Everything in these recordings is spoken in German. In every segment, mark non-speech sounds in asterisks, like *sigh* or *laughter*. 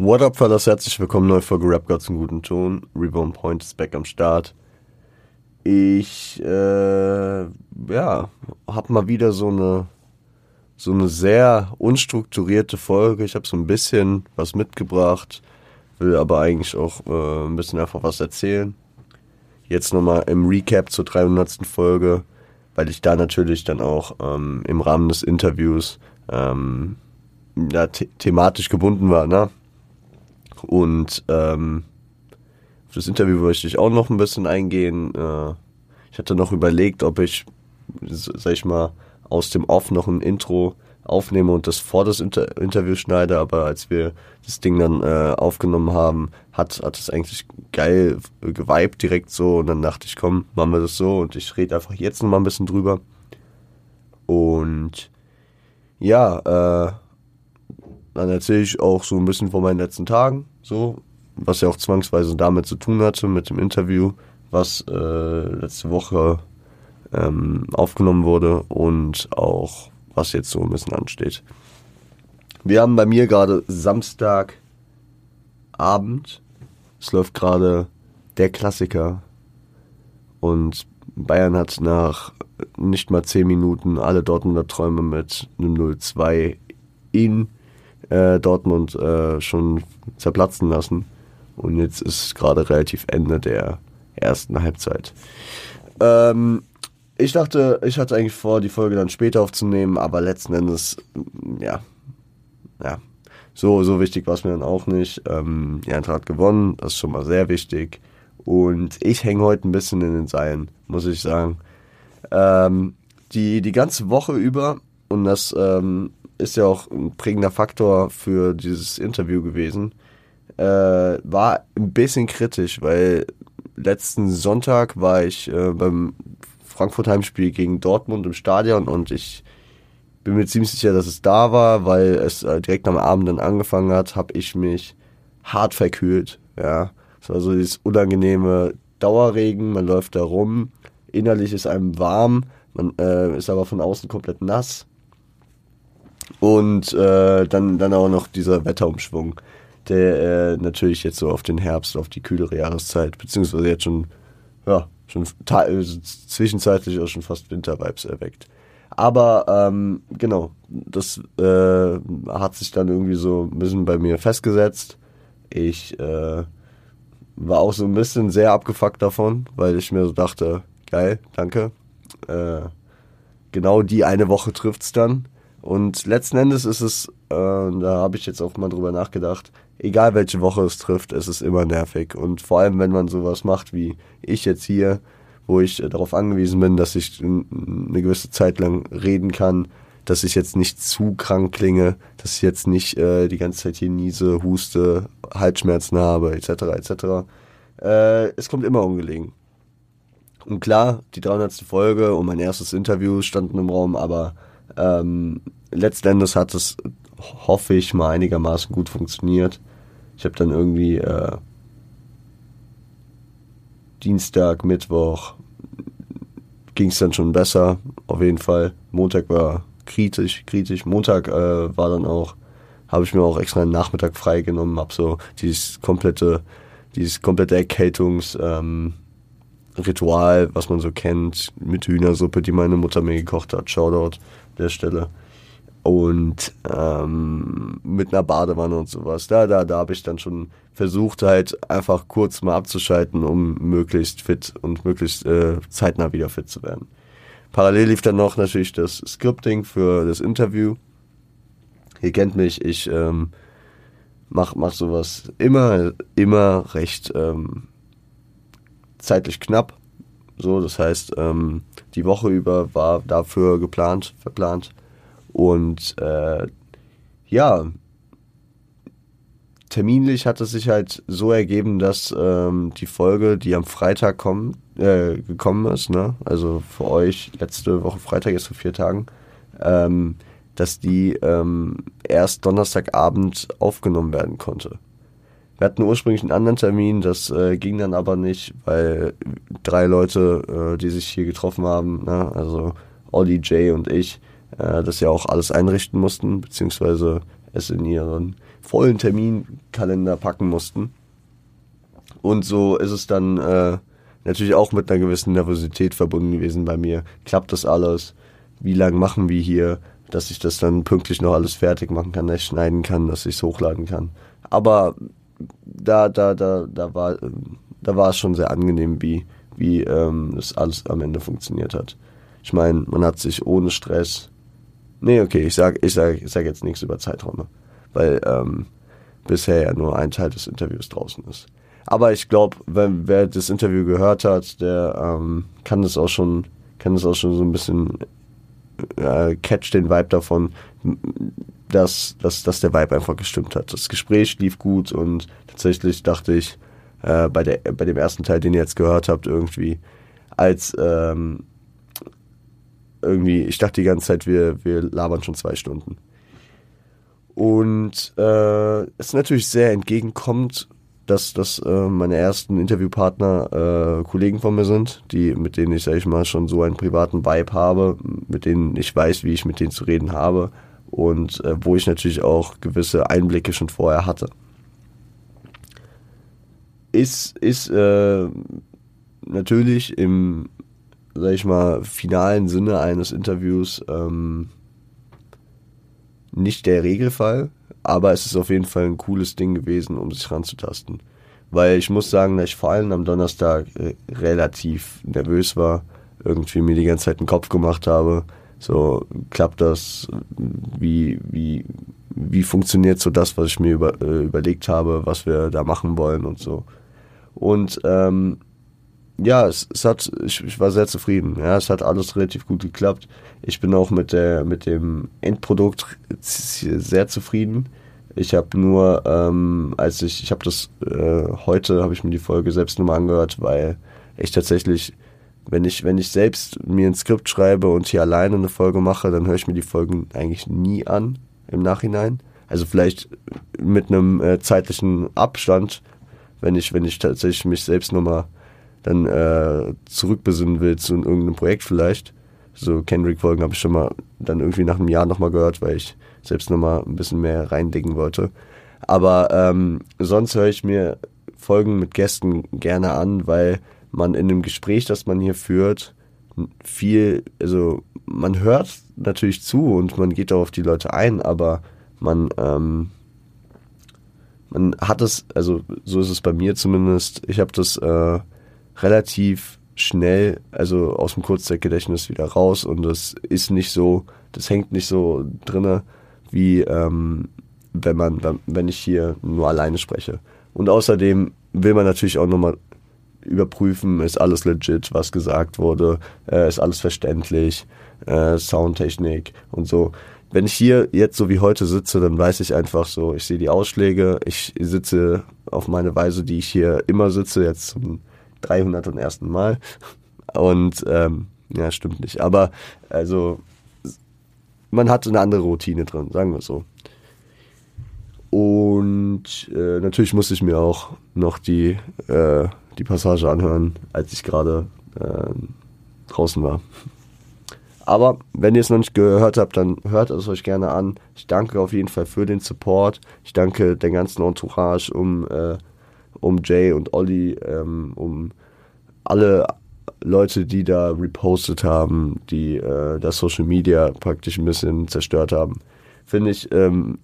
What up, Fellas? Herzlich willkommen, neue Folge Rap Gods im guten Ton. Reborn Point ist back am Start. Ich, äh, ja, hab mal wieder so eine, so eine sehr unstrukturierte Folge. Ich habe so ein bisschen was mitgebracht, will aber eigentlich auch äh, ein bisschen einfach was erzählen. Jetzt nochmal im Recap zur 300. Folge, weil ich da natürlich dann auch ähm, im Rahmen des Interviews ähm, ja, the thematisch gebunden war, ne? Und ähm, auf das Interview möchte ich auch noch ein bisschen eingehen. Äh, ich hatte noch überlegt, ob ich, sag ich mal, aus dem Off noch ein Intro aufnehme und das vor das Inter Interview schneide, aber als wir das Ding dann äh, aufgenommen haben, hat, hat es eigentlich geil geweibt direkt so und dann dachte ich, komm, machen wir das so und ich rede einfach jetzt noch mal ein bisschen drüber. Und ja, äh, dann erzähle ich auch so ein bisschen von meinen letzten Tagen, so, was ja auch zwangsweise damit zu tun hatte mit dem Interview, was äh, letzte Woche ähm, aufgenommen wurde und auch was jetzt so ein bisschen ansteht. Wir haben bei mir gerade Samstagabend. Es läuft gerade der Klassiker. Und Bayern hat nach nicht mal 10 Minuten alle Dortmunder Träume mit einem 0-2 in äh, Dortmund äh, schon zerplatzen lassen. Und jetzt ist gerade relativ Ende der ersten Halbzeit. Ähm, ich dachte, ich hatte eigentlich vor, die Folge dann später aufzunehmen, aber letzten Endes, ja, ja, so, so wichtig war es mir dann auch nicht. Ähm, die Eintracht hat gewonnen, das ist schon mal sehr wichtig. Und ich hänge heute ein bisschen in den Seilen, muss ich sagen. Ähm, die, die ganze Woche über, und das ähm, ist ja auch ein prägender Faktor für dieses Interview gewesen, äh, war ein bisschen kritisch, weil letzten Sonntag war ich äh, beim Frankfurt Heimspiel gegen Dortmund im Stadion und ich bin mir ziemlich sicher, dass es da war, weil es äh, direkt am Abend dann angefangen hat, habe ich mich hart verkühlt. Ja, es war so dieses unangenehme Dauerregen, man läuft da rum, innerlich ist einem warm, man äh, ist aber von außen komplett nass und äh, dann, dann auch noch dieser Wetterumschwung, der äh, natürlich jetzt so auf den Herbst, auf die kühlere Jahreszeit, beziehungsweise jetzt schon, ja, schon also zwischenzeitlich auch schon fast Wintervibes erweckt. Aber ähm, genau, das äh, hat sich dann irgendwie so ein bisschen bei mir festgesetzt. Ich äh, war auch so ein bisschen sehr abgefuckt davon, weil ich mir so dachte, geil, danke. Äh, genau die eine Woche trifft's dann. Und letzten Endes ist es, äh, da habe ich jetzt auch mal drüber nachgedacht, egal welche Woche es trifft, es ist immer nervig. Und vor allem, wenn man sowas macht wie ich jetzt hier, wo ich äh, darauf angewiesen bin, dass ich eine gewisse Zeit lang reden kann, dass ich jetzt nicht zu krank klinge, dass ich jetzt nicht äh, die ganze Zeit hier niese, huste, Halsschmerzen habe, etc., etc. Äh, es kommt immer ungelegen. Und klar, die 300. Folge und mein erstes Interview standen im Raum, aber ähm, letzten Endes hat es, hoffe ich, mal einigermaßen gut funktioniert. Ich habe dann irgendwie äh, Dienstag, Mittwoch ging es dann schon besser, auf jeden Fall. Montag war kritisch, kritisch. Montag äh, war dann auch, habe ich mir auch extra einen Nachmittag freigenommen, habe so dieses komplette, dieses komplette Erkältungs, ähm, Ritual, was man so kennt, mit Hühnersuppe, die meine Mutter mir gekocht hat. Shoutout der Stelle. Und ähm, mit einer Badewanne und sowas. Da, da, da habe ich dann schon versucht, halt einfach kurz mal abzuschalten, um möglichst fit und möglichst äh, zeitnah wieder fit zu werden. Parallel lief dann noch natürlich das Scripting für das Interview. Ihr kennt mich, ich ähm, mach, mach sowas immer, immer recht ähm, zeitlich knapp. So, das heißt, ähm, die Woche über war dafür geplant, verplant. Und äh, ja, terminlich hat es sich halt so ergeben, dass ähm, die Folge, die am Freitag kommen, äh, gekommen ist, ne? also für euch letzte Woche Freitag, jetzt vor vier Tagen, ähm, dass die ähm, erst Donnerstagabend aufgenommen werden konnte. Wir hatten ursprünglich einen anderen Termin, das äh, ging dann aber nicht, weil drei Leute, äh, die sich hier getroffen haben, ne, also Olli, Jay und ich, äh, das ja auch alles einrichten mussten, beziehungsweise es in ihren vollen Terminkalender packen mussten. Und so ist es dann äh, natürlich auch mit einer gewissen Nervosität verbunden gewesen bei mir. Klappt das alles? Wie lange machen wir hier? Dass ich das dann pünktlich noch alles fertig machen kann, dass ich schneiden kann, dass ich es hochladen kann. Aber da, da, da, da war, da war es schon sehr angenehm, wie, wie ähm, das alles am Ende funktioniert hat. Ich meine, man hat sich ohne Stress. Nee, okay, ich sag, ich sag, ich sag jetzt nichts über Zeiträume, weil ähm, bisher ja nur ein Teil des Interviews draußen ist. Aber ich glaube, wer das Interview gehört hat, der ähm, kann das auch schon, kann das auch schon so ein bisschen äh, catch den Vibe davon, dass, dass, dass der Vibe einfach gestimmt hat. Das Gespräch lief gut und tatsächlich dachte ich äh, bei, der, bei dem ersten Teil, den ihr jetzt gehört habt, irgendwie, als ähm, irgendwie, ich dachte die ganze Zeit, wir, wir labern schon zwei Stunden. Und äh, es natürlich sehr entgegenkommt, dass, dass äh, meine ersten Interviewpartner äh, Kollegen von mir sind, die, mit denen ich, sag ich mal, schon so einen privaten Vibe habe, mit denen ich weiß, wie ich mit denen zu reden habe und äh, wo ich natürlich auch gewisse Einblicke schon vorher hatte. Ist, ist äh, natürlich im, sag ich mal, finalen Sinne eines Interviews ähm, nicht der Regelfall, aber es ist auf jeden Fall ein cooles Ding gewesen, um sich ranzutasten. Weil ich muss sagen, dass ich vor allem am Donnerstag äh, relativ nervös war, irgendwie mir die ganze Zeit den Kopf gemacht habe. So, klappt das? Wie, wie, wie funktioniert so das, was ich mir über, äh, überlegt habe, was wir da machen wollen und so. Und ähm, ja, es, es hat, ich, ich war sehr zufrieden. Ja, es hat alles relativ gut geklappt. Ich bin auch mit der, mit dem Endprodukt sehr zufrieden. Ich habe nur, ähm, als ich, ich habe das äh, heute, habe ich mir die Folge selbst nochmal angehört, weil ich tatsächlich, wenn ich, wenn ich selbst mir ein Skript schreibe und hier alleine eine Folge mache, dann höre ich mir die Folgen eigentlich nie an im Nachhinein. Also vielleicht mit einem äh, zeitlichen Abstand, wenn ich, wenn ich tatsächlich mich selbst nochmal dann äh, zurückbesinnen will zu irgendeinem Projekt vielleicht. So Kendrick-Folgen habe ich schon mal dann irgendwie nach einem Jahr nochmal gehört, weil ich selbst nochmal ein bisschen mehr reindicken wollte. Aber ähm, sonst höre ich mir Folgen mit Gästen gerne an, weil man in dem Gespräch, das man hier führt, viel, also man hört natürlich zu und man geht auch auf die Leute ein, aber man, ähm, man hat es, also so ist es bei mir zumindest, ich habe das äh, relativ schnell, also aus dem Kurzzeitgedächtnis wieder raus und das ist nicht so, das hängt nicht so drinne, wie ähm, wenn man, wenn ich hier nur alleine spreche. Und außerdem will man natürlich auch nochmal überprüfen, ist alles legit, was gesagt wurde, äh, ist alles verständlich, äh, Soundtechnik und so. Wenn ich hier jetzt so wie heute sitze, dann weiß ich einfach so, ich sehe die Ausschläge, ich sitze auf meine Weise, die ich hier immer sitze, jetzt zum 301. Mal. Und ähm, ja, stimmt nicht. Aber also man hat eine andere Routine drin, sagen wir so. Und äh, natürlich musste ich mir auch noch die, äh, die Passage anhören, als ich gerade äh, draußen war. Aber wenn ihr es noch nicht gehört habt, dann hört es euch gerne an. Ich danke auf jeden Fall für den Support. Ich danke der ganzen Entourage um, äh, um Jay und Olli, ähm, um alle Leute, die da repostet haben, die äh, das Social Media praktisch ein bisschen zerstört haben, finde ich, ähm,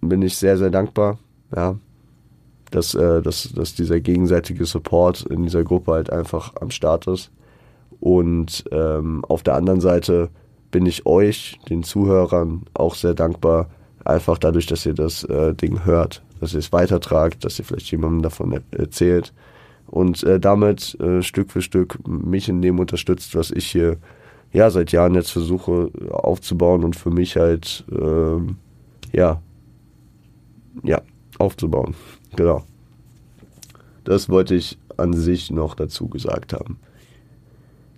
bin ich sehr, sehr dankbar, ja, dass, äh, dass, dass dieser gegenseitige Support in dieser Gruppe halt einfach am Start ist. Und ähm, auf der anderen Seite bin ich euch, den Zuhörern, auch sehr dankbar, einfach dadurch, dass ihr das äh, Ding hört, dass ihr es weitertragt, dass ihr vielleicht jemandem davon erzählt. Und äh, damit äh, Stück für Stück mich in dem unterstützt, was ich hier ja seit Jahren jetzt versuche aufzubauen und für mich halt ähm, ja. Ja aufzubauen. Genau. Das wollte ich an sich noch dazu gesagt haben.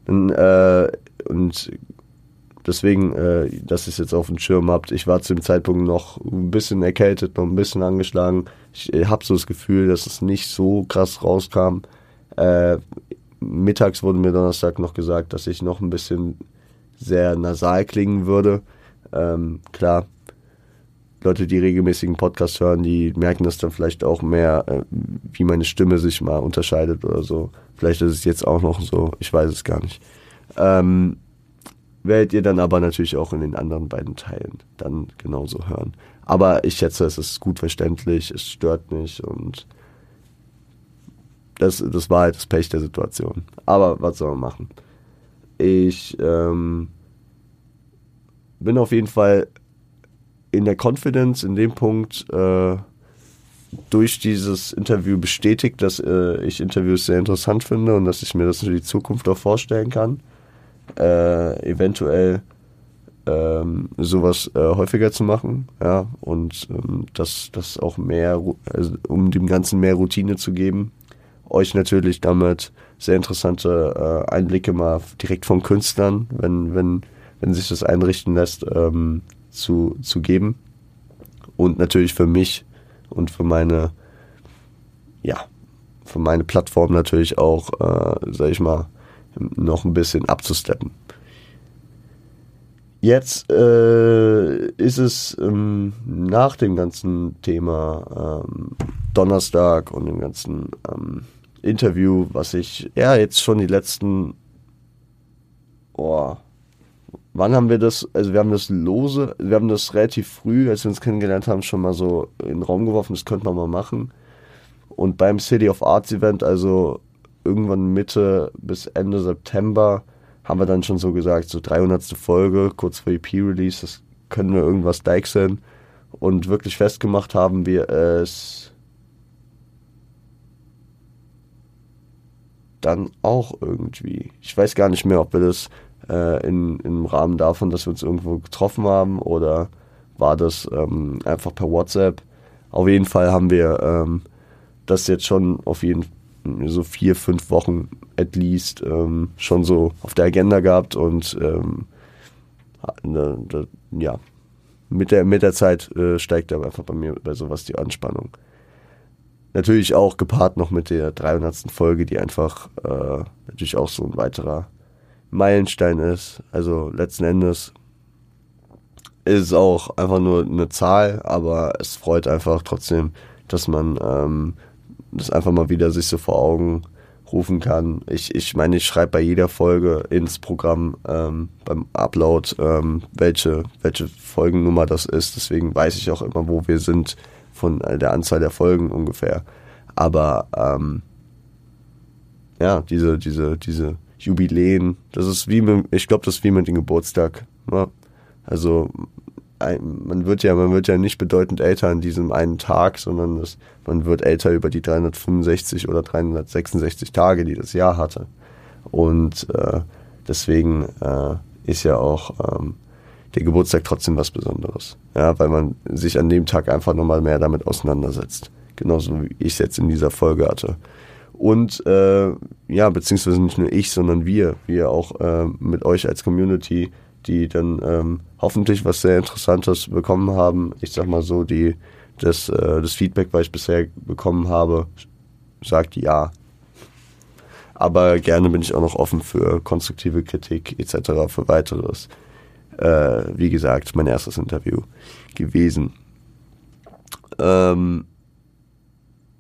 Dann, äh, und deswegen, äh, dass ihr es jetzt auf dem Schirm habt, ich war zu dem Zeitpunkt noch ein bisschen erkältet, noch ein bisschen angeschlagen. Ich äh, habe so das Gefühl, dass es nicht so krass rauskam. Äh, mittags wurde mir Donnerstag noch gesagt, dass ich noch ein bisschen sehr nasal klingen würde. Ähm, klar, Leute, die regelmäßigen Podcast hören, die merken das dann vielleicht auch mehr, äh, wie meine Stimme sich mal unterscheidet oder so. Vielleicht ist es jetzt auch noch so, ich weiß es gar nicht. Ähm, werdet ihr dann aber natürlich auch in den anderen beiden Teilen dann genauso hören. Aber ich schätze, es ist gut verständlich, es stört nicht und das, das war halt das Pech der Situation. Aber was soll man machen? Ich ähm, bin auf jeden Fall in der Confidence in dem Punkt äh, durch dieses Interview bestätigt, dass äh, ich Interviews sehr interessant finde und dass ich mir das für die Zukunft auch vorstellen kann. Äh, eventuell ähm, sowas äh, häufiger zu machen, ja, und ähm, das, das auch mehr, also, um dem Ganzen mehr Routine zu geben. Euch natürlich damit sehr interessante äh, Einblicke mal direkt von Künstlern, wenn, wenn, wenn sich das einrichten lässt, ähm, zu, zu geben. Und natürlich für mich und für meine, ja, für meine Plattform natürlich auch, äh, sag ich mal, noch ein bisschen abzusteppen. Jetzt äh, ist es ähm, nach dem ganzen Thema ähm, Donnerstag und dem ganzen ähm, Interview, was ich ja jetzt schon die letzten oh, wann haben wir das, also wir haben das lose, wir haben das relativ früh, als wir uns kennengelernt haben, schon mal so in den Raum geworfen, das könnte man mal machen. Und beim City of Arts Event, also irgendwann Mitte bis Ende September, haben wir dann schon so gesagt, so 300. Folge, kurz vor EP-Release, das können wir irgendwas deichseln. Und wirklich festgemacht haben wir es dann auch irgendwie. Ich weiß gar nicht mehr, ob wir das äh, in, im Rahmen davon, dass wir uns irgendwo getroffen haben oder war das ähm, einfach per WhatsApp. Auf jeden Fall haben wir ähm, das jetzt schon auf jeden so vier, fünf Wochen at least ähm, schon so auf der Agenda gehabt und ähm, ne, ja, mit der, mit der Zeit äh, steigt da einfach bei mir bei sowas die Anspannung. Natürlich auch gepaart noch mit der 300. Folge, die einfach äh, natürlich auch so ein weiterer Meilenstein ist. Also letzten Endes ist es auch einfach nur eine Zahl, aber es freut einfach trotzdem, dass man ähm, das einfach mal wieder sich so vor Augen rufen kann. Ich, ich meine, ich schreibe bei jeder Folge ins Programm ähm, beim Upload, ähm, welche, welche Folgennummer das ist. Deswegen weiß ich auch immer, wo wir sind von der Anzahl der Folgen ungefähr. Aber ähm, ja, diese, diese, diese Jubiläen. Das ist wie mit, ich glaube, das ist wie mit dem Geburtstag. Ne? Also man wird ja, man wird ja nicht bedeutend älter an diesem einen Tag, sondern das, man wird älter über die 365 oder 366 Tage, die das Jahr hatte. Und äh, deswegen äh, ist ja auch ähm, der Geburtstag trotzdem was Besonderes. Ja, weil man sich an dem Tag einfach nochmal mehr damit auseinandersetzt. Genauso wie ich es jetzt in dieser Folge hatte und äh, ja, beziehungsweise nicht nur ich, sondern wir, wir auch äh, mit euch als Community, die dann ähm, hoffentlich was sehr Interessantes bekommen haben. Ich sag mal so, die das, äh, das Feedback, was ich bisher bekommen habe, sagt ja. Aber gerne bin ich auch noch offen für konstruktive Kritik etc., für weiteres. Äh, wie gesagt, mein erstes Interview gewesen. Ähm,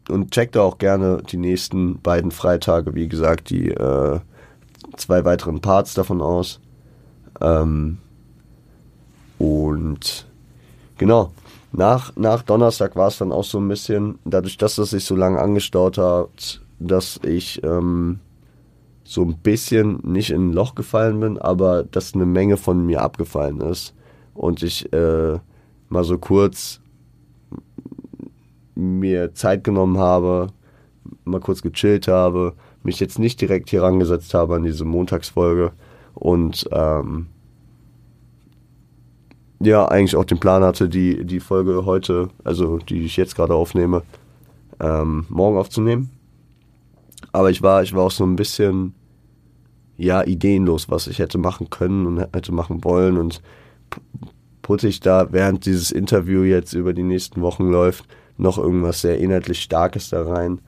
und checkt auch gerne die nächsten beiden Freitage, wie gesagt, die äh, zwei weiteren Parts davon aus. Ähm, und genau, nach, nach Donnerstag war es dann auch so ein bisschen, dadurch, dass das sich so lange angestaut hat, dass ich ähm, so ein bisschen nicht in ein Loch gefallen bin, aber dass eine Menge von mir abgefallen ist. Und ich äh, mal so kurz mir Zeit genommen habe, mal kurz gechillt habe, mich jetzt nicht direkt hier rangesetzt habe an diese Montagsfolge und ähm, ja, eigentlich auch den Plan hatte, die, die Folge heute, also die ich jetzt gerade aufnehme, ähm, morgen aufzunehmen. Aber ich war, ich war auch so ein bisschen, ja, ideenlos, was ich hätte machen können und hätte machen wollen und putte ich da, während dieses Interview jetzt über die nächsten Wochen läuft, noch irgendwas sehr inhaltlich Starkes da rein.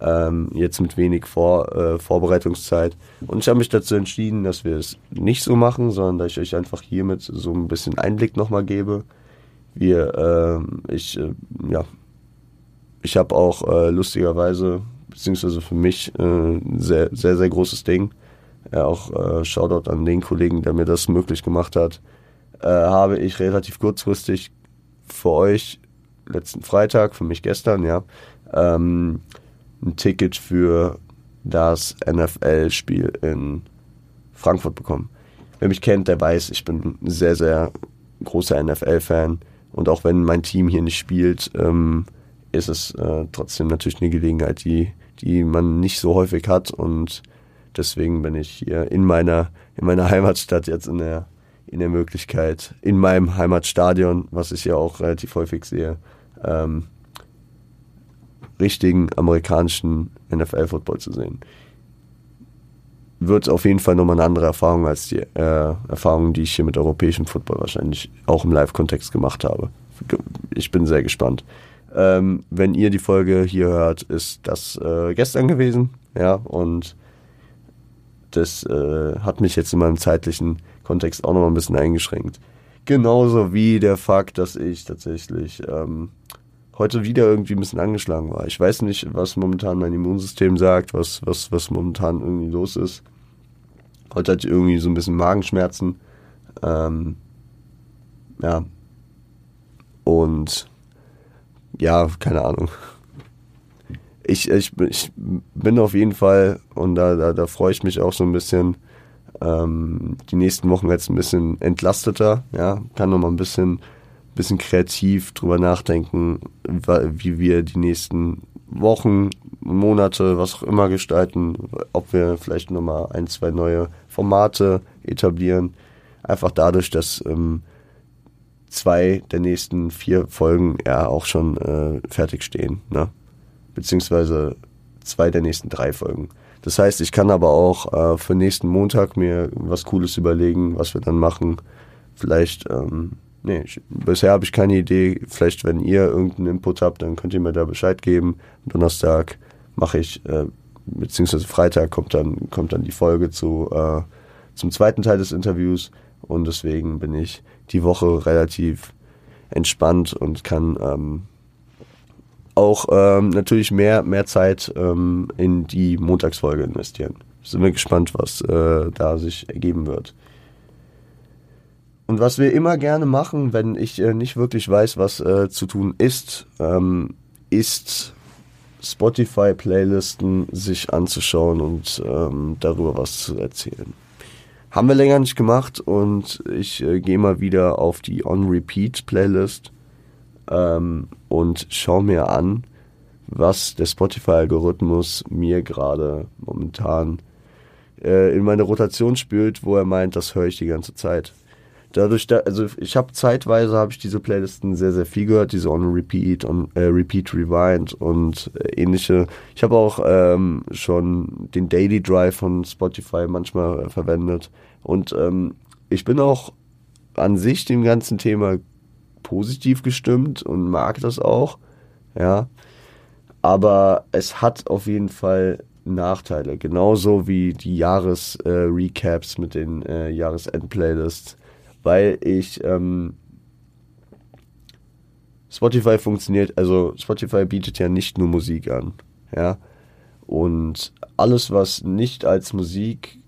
Ähm, jetzt mit wenig Vor, äh, Vorbereitungszeit. Und ich habe mich dazu entschieden, dass wir es nicht so machen, sondern dass ich euch einfach hiermit so ein bisschen Einblick nochmal gebe, wir, äh, ich, äh, ja, ich habe auch äh, lustigerweise, beziehungsweise für mich, äh, ein sehr, sehr, sehr großes Ding. Ja, auch äh, Shoutout an den Kollegen, der mir das möglich gemacht hat. Äh, habe ich relativ kurzfristig für euch letzten Freitag, für mich gestern, ja, ähm, ein Ticket für das NFL-Spiel in Frankfurt bekommen. Wer mich kennt, der weiß, ich bin ein sehr, sehr großer NFL-Fan. Und auch wenn mein Team hier nicht spielt, ähm, ist es äh, trotzdem natürlich eine Gelegenheit, die, die man nicht so häufig hat. Und deswegen bin ich hier in meiner, in meiner Heimatstadt jetzt in der, in der Möglichkeit, in meinem Heimatstadion, was ich ja auch relativ häufig sehe, ähm, richtigen amerikanischen NFL-Football zu sehen. Wird auf jeden Fall nochmal eine andere Erfahrung als die äh, Erfahrung, die ich hier mit europäischem Football wahrscheinlich auch im Live-Kontext gemacht habe. Ich bin sehr gespannt. Ähm, wenn ihr die Folge hier hört, ist das äh, gestern gewesen, ja, und das äh, hat mich jetzt in meinem zeitlichen Kontext auch nochmal ein bisschen eingeschränkt. Genauso wie der Fakt, dass ich tatsächlich ähm, heute wieder irgendwie ein bisschen angeschlagen war. Ich weiß nicht, was momentan mein Immunsystem sagt, was, was, was momentan irgendwie los ist. Heute hatte ich irgendwie so ein bisschen Magenschmerzen. Ähm, ja. Und ja, keine Ahnung. Ich, ich, ich bin auf jeden Fall, und da, da, da freue ich mich auch so ein bisschen, ähm, die nächsten Wochen jetzt ein bisschen entlasteter, ja, kann noch mal ein bisschen bisschen kreativ drüber nachdenken, wie wir die nächsten Wochen, Monate, was auch immer gestalten, ob wir vielleicht nochmal ein, zwei neue Formate etablieren. Einfach dadurch, dass ähm, zwei der nächsten vier Folgen ja auch schon äh, fertig stehen, ne? Beziehungsweise zwei der nächsten drei Folgen. Das heißt, ich kann aber auch äh, für nächsten Montag mir was Cooles überlegen, was wir dann machen. Vielleicht ähm, Nee, ich, bisher habe ich keine Idee. Vielleicht, wenn ihr irgendeinen Input habt, dann könnt ihr mir da Bescheid geben. Donnerstag mache ich, äh, beziehungsweise Freitag kommt dann, kommt dann die Folge zu, äh, zum zweiten Teil des Interviews. Und deswegen bin ich die Woche relativ entspannt und kann ähm, auch ähm, natürlich mehr, mehr Zeit ähm, in die Montagsfolge investieren. Sind wir gespannt, was äh, da sich ergeben wird. Und was wir immer gerne machen, wenn ich äh, nicht wirklich weiß, was äh, zu tun ist, ähm, ist Spotify-Playlisten sich anzuschauen und ähm, darüber was zu erzählen. Haben wir länger nicht gemacht und ich äh, gehe mal wieder auf die On-Repeat-Playlist ähm, und schaue mir an, was der Spotify-Algorithmus mir gerade momentan äh, in meine Rotation spült, wo er meint, das höre ich die ganze Zeit dadurch, da, also ich habe zeitweise habe ich diese Playlisten sehr, sehr viel gehört, diese On Repeat, On äh, Repeat Rewind und äh, ähnliche. Ich habe auch ähm, schon den Daily Drive von Spotify manchmal äh, verwendet. Und ähm, ich bin auch an sich dem ganzen Thema positiv gestimmt und mag das auch. Ja. Aber es hat auf jeden Fall Nachteile. Genauso wie die Jahresrecaps äh, mit den äh, Jahresend-Playlists weil ich ähm, Spotify funktioniert, also Spotify bietet ja nicht nur Musik an, ja. Und alles, was nicht als Musik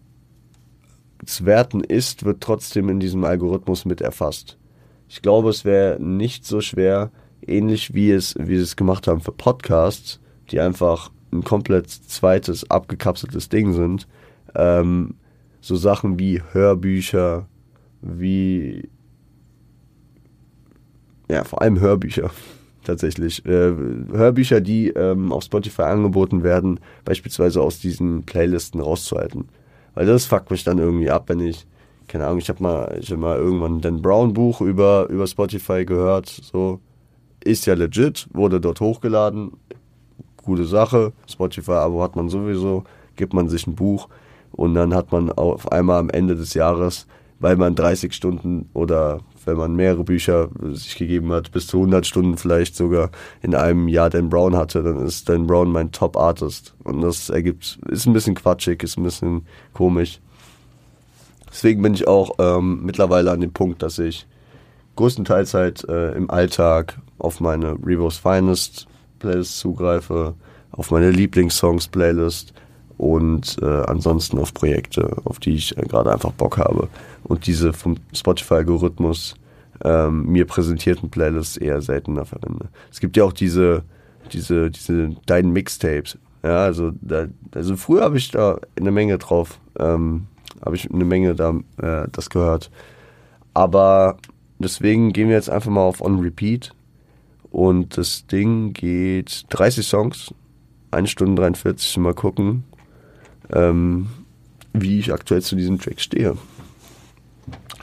zu werten ist, wird trotzdem in diesem Algorithmus mit erfasst. Ich glaube, es wäre nicht so schwer, ähnlich wie es, wie sie es gemacht haben für Podcasts, die einfach ein komplett zweites, abgekapseltes Ding sind, ähm, so Sachen wie Hörbücher, wie ja, vor allem Hörbücher *laughs* tatsächlich. Äh, Hörbücher, die ähm, auf Spotify angeboten werden, beispielsweise aus diesen Playlisten rauszuhalten. Weil das fuckt mich dann irgendwie ab, wenn ich, keine Ahnung, ich habe mal, hab mal irgendwann ein Dan Brown Buch über, über Spotify gehört, so, ist ja legit, wurde dort hochgeladen, gute Sache, Spotify-Abo hat man sowieso, gibt man sich ein Buch und dann hat man auf einmal am Ende des Jahres weil man 30 Stunden oder wenn man mehrere Bücher sich gegeben hat, bis zu 100 Stunden vielleicht sogar in einem Jahr Dan Brown hatte, dann ist Dan Brown mein Top-Artist. Und das ergibt, ist ein bisschen quatschig, ist ein bisschen komisch. Deswegen bin ich auch ähm, mittlerweile an dem Punkt, dass ich größtenteils halt äh, im Alltag auf meine Revo's Finest Playlist zugreife, auf meine Lieblingssongs Playlist und äh, ansonsten auf Projekte, auf die ich äh, gerade einfach Bock habe. Und diese vom Spotify-Algorithmus ähm, mir präsentierten Playlists eher seltener verwende. Es gibt ja auch diese, diese, diese deinen Mixtapes. Ja, also, da, also früher habe ich da eine Menge drauf, ähm, habe ich eine Menge da äh, das gehört. Aber deswegen gehen wir jetzt einfach mal auf On Repeat. Und das Ding geht 30 Songs, 1 Stunde 43, mal gucken, ähm, wie ich aktuell zu diesem Track stehe.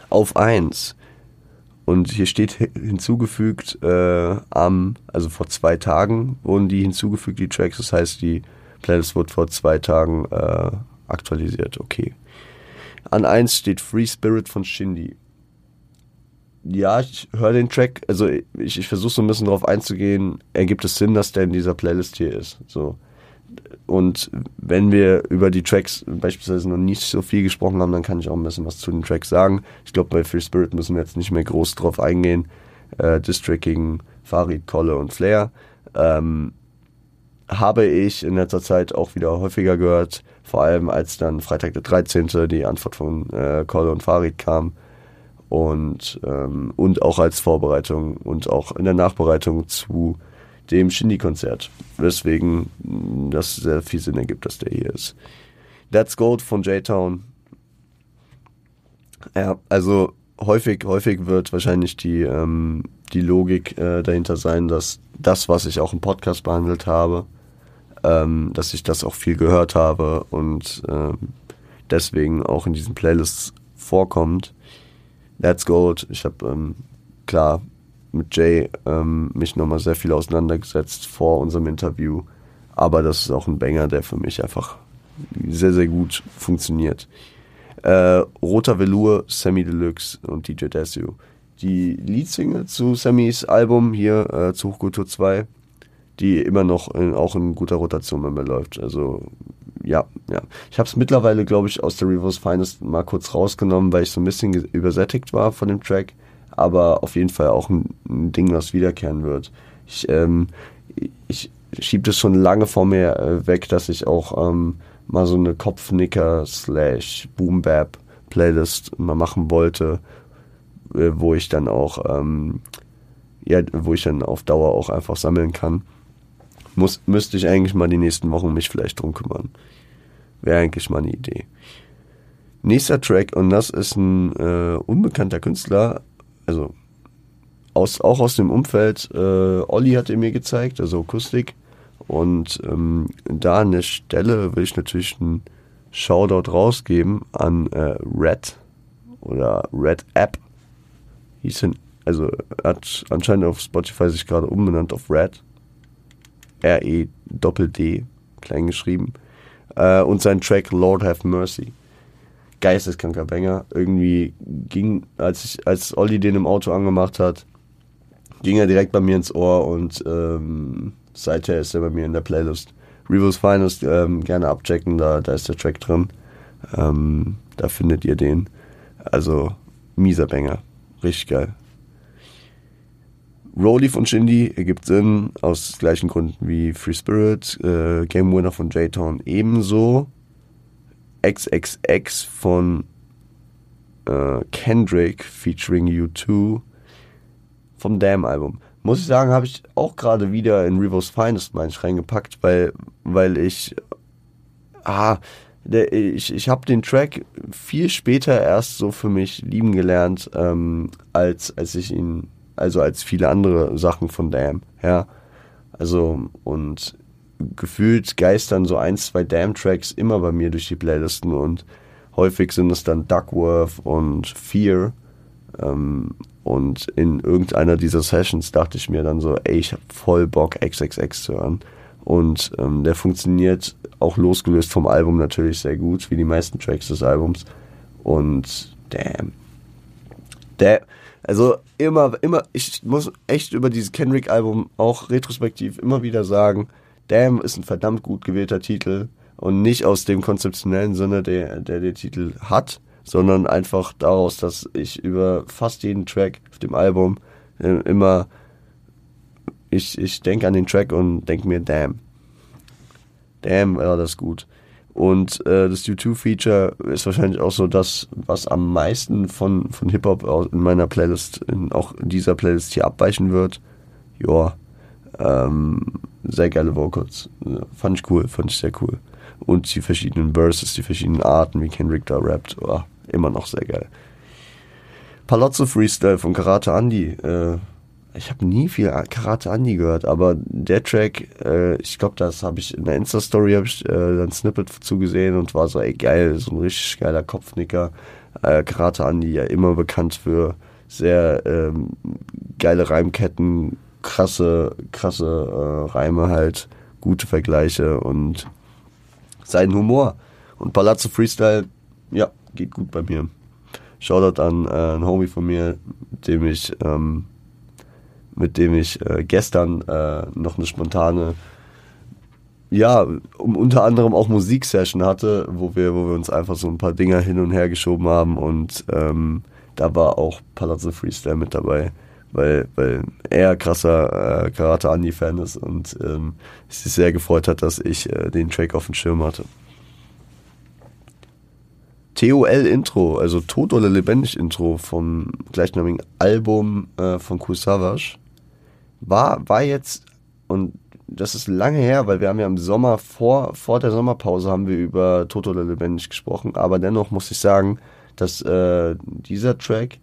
Auf 1. Und hier steht hinzugefügt äh, am, also vor zwei Tagen wurden die hinzugefügt, die Tracks. Das heißt, die Playlist wurde vor zwei Tagen äh, aktualisiert. Okay. An 1 steht Free Spirit von Shindy ja, ich höre den Track, also ich, ich versuche so ein bisschen darauf einzugehen, ergibt es Sinn, dass der in dieser Playlist hier ist. So. Und wenn wir über die Tracks beispielsweise noch nicht so viel gesprochen haben, dann kann ich auch ein bisschen was zu den Tracks sagen. Ich glaube, bei Free Spirit müssen wir jetzt nicht mehr groß drauf eingehen. Äh, District gegen Farid, Kolle und Flair. Ähm, habe ich in letzter Zeit auch wieder häufiger gehört, vor allem als dann Freitag der 13. die Antwort von äh, Kolle und Farid kam und, ähm, und auch als Vorbereitung und auch in der Nachbereitung zu dem Shindy-Konzert. Weswegen das sehr viel Sinn ergibt, dass der hier ist. That's Gold von J-Town. Ja, also häufig, häufig wird wahrscheinlich die, ähm, die Logik äh, dahinter sein, dass das, was ich auch im Podcast behandelt habe, ähm, dass ich das auch viel gehört habe und ähm, deswegen auch in diesen Playlists vorkommt. That's Gold. Ich habe ähm, klar mit Jay ähm, mich nochmal sehr viel auseinandergesetzt vor unserem Interview. Aber das ist auch ein Banger, der für mich einfach sehr, sehr gut funktioniert. Äh, Roter Velour, Sammy Deluxe und DJ Desio. Die Leadsingle zu Sammys Album hier, äh, zu Hochkultur 2, die immer noch in, auch in guter Rotation bei mir läuft. Also ja, ja. Ich habe es mittlerweile, glaube ich, aus der Reverse Finest mal kurz rausgenommen, weil ich so ein bisschen übersättigt war von dem Track. Aber auf jeden Fall auch ein, ein Ding, was wiederkehren wird. Ich, ähm, ich schiebe das schon lange vor mir äh, weg, dass ich auch ähm, mal so eine Kopfnicker slash Boom Bap Playlist mal machen wollte, äh, wo ich dann auch ähm, ja, wo ich dann auf Dauer auch einfach sammeln kann. Muss, müsste ich eigentlich mal die nächsten Wochen mich vielleicht drum kümmern. Wäre eigentlich mal eine Idee. Nächster Track, und das ist ein äh, unbekannter Künstler, also aus, auch aus dem Umfeld. Äh, Olli hat er mir gezeigt, also Akustik. Und ähm, da an der Stelle will ich natürlich einen Shoutout rausgeben an äh, Red oder Red App. Hieß ihn, also hat anscheinend auf Spotify sich gerade umbenannt auf Red. R-E-Doppel-D, klein geschrieben. Äh, und sein Track Lord Have Mercy. Geisteskranker Banger. Irgendwie ging, als ich, als Olli den im Auto angemacht hat, ging er direkt bei mir ins Ohr und ähm, seither ist er bei mir in der Playlist. Revo's Finest ähm, gerne abchecken, da, da ist der Track drin. Ähm, da findet ihr den. Also mieser Banger. Richtig geil. Rolly von Shindy ergibt Sinn, aus gleichen Gründen wie Free Spirit, äh, Game Winner von J-Town ebenso. XXX von äh, Kendrick featuring U2 vom Damn-Album. Muss ich sagen, habe ich auch gerade wieder in Revo's Finest meine ich reingepackt, weil, weil ich, ah, der, ich, ich habe den Track viel später erst so für mich lieben gelernt, ähm, als, als ich ihn also als viele andere Sachen von Damn, ja. Also, und gefühlt geistern so ein, zwei Damn-Tracks immer bei mir durch die Playlisten und häufig sind es dann Duckworth und Fear. Ähm, und in irgendeiner dieser Sessions dachte ich mir dann so, ey, ich hab voll Bock, XXX zu hören. Und ähm, der funktioniert auch losgelöst vom Album natürlich sehr gut, wie die meisten Tracks des Albums. Und damn. Der, also immer, immer, ich muss echt über dieses Kendrick-Album auch retrospektiv immer wieder sagen, Damn ist ein verdammt gut gewählter Titel und nicht aus dem konzeptionellen Sinne, der der, der Titel hat, sondern einfach daraus, dass ich über fast jeden Track auf dem Album äh, immer ich, ich denke an den Track und denke mir, damn. Damn, war das gut. Und äh, das U2-Feature ist wahrscheinlich auch so das, was am meisten von, von Hip-Hop in meiner Playlist, in, auch in dieser Playlist hier abweichen wird. Ja, ähm, sehr geile Vocals. Fand ich cool, fand ich sehr cool. Und die verschiedenen Verses, die verschiedenen Arten, wie Kendrick da rappt, oh, immer noch sehr geil. Palazzo Freestyle von Karate Andy, äh, ich habe nie viel Karate Andy gehört, aber der Track, äh, ich glaube, das habe ich in der Insta-Story habe äh, ein Snippet zugesehen und war so, ey geil, so ein richtig geiler Kopfnicker. Äh, Karate Andy ja immer bekannt für sehr ähm, geile Reimketten, krasse, krasse äh, Reime halt, gute Vergleiche und seinen Humor. Und Palazzo Freestyle, ja, geht gut bei mir. Shoutout an äh, einen Homie von mir, dem ich ähm, mit dem ich äh, gestern äh, noch eine spontane, ja, um, unter anderem auch Musiksession hatte, wo wir, wo wir uns einfach so ein paar Dinger hin und her geschoben haben und ähm, da war auch Palazzo Freestyle mit dabei, weil, weil er krasser äh, Karate Andy-Fan ist und ähm, sich sehr gefreut hat, dass ich äh, den Track auf dem Schirm hatte. TOL Intro, also Tod oder Lebendig Intro vom gleichnamigen Album äh, von Cool Savage war, war jetzt, und das ist lange her, weil wir haben ja im Sommer vor, vor der Sommerpause haben wir über Toto oder Lebendig gesprochen, aber dennoch muss ich sagen, dass äh, dieser Track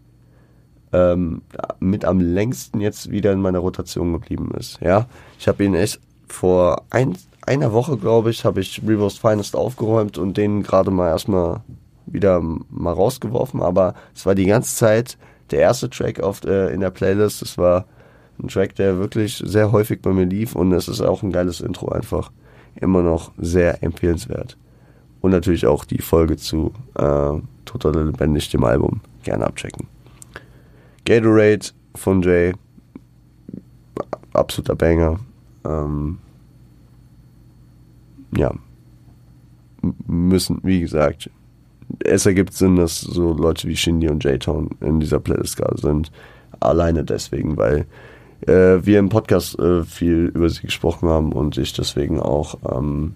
ähm, mit am längsten jetzt wieder in meiner Rotation geblieben ist. Ja, ich habe ihn echt vor ein, einer Woche, glaube ich, habe ich Reverse Finest aufgeräumt und den gerade mal erstmal wieder mal rausgeworfen, aber es war die ganze Zeit der erste Track auf, äh, in der Playlist. Es war ein Track, der wirklich sehr häufig bei mir lief und es ist auch ein geiles Intro einfach. Immer noch sehr empfehlenswert. Und natürlich auch die Folge zu äh, Total Lebendig, dem Album. Gerne abchecken. Gatorade von Jay. Absoluter Banger. Ähm, ja. Müssen, wie gesagt, es ergibt Sinn, dass so Leute wie Shindy und J-Tone in dieser Playlist gerade sind. Alleine deswegen, weil äh, wir im Podcast äh, viel über sie gesprochen haben und ich deswegen auch ähm,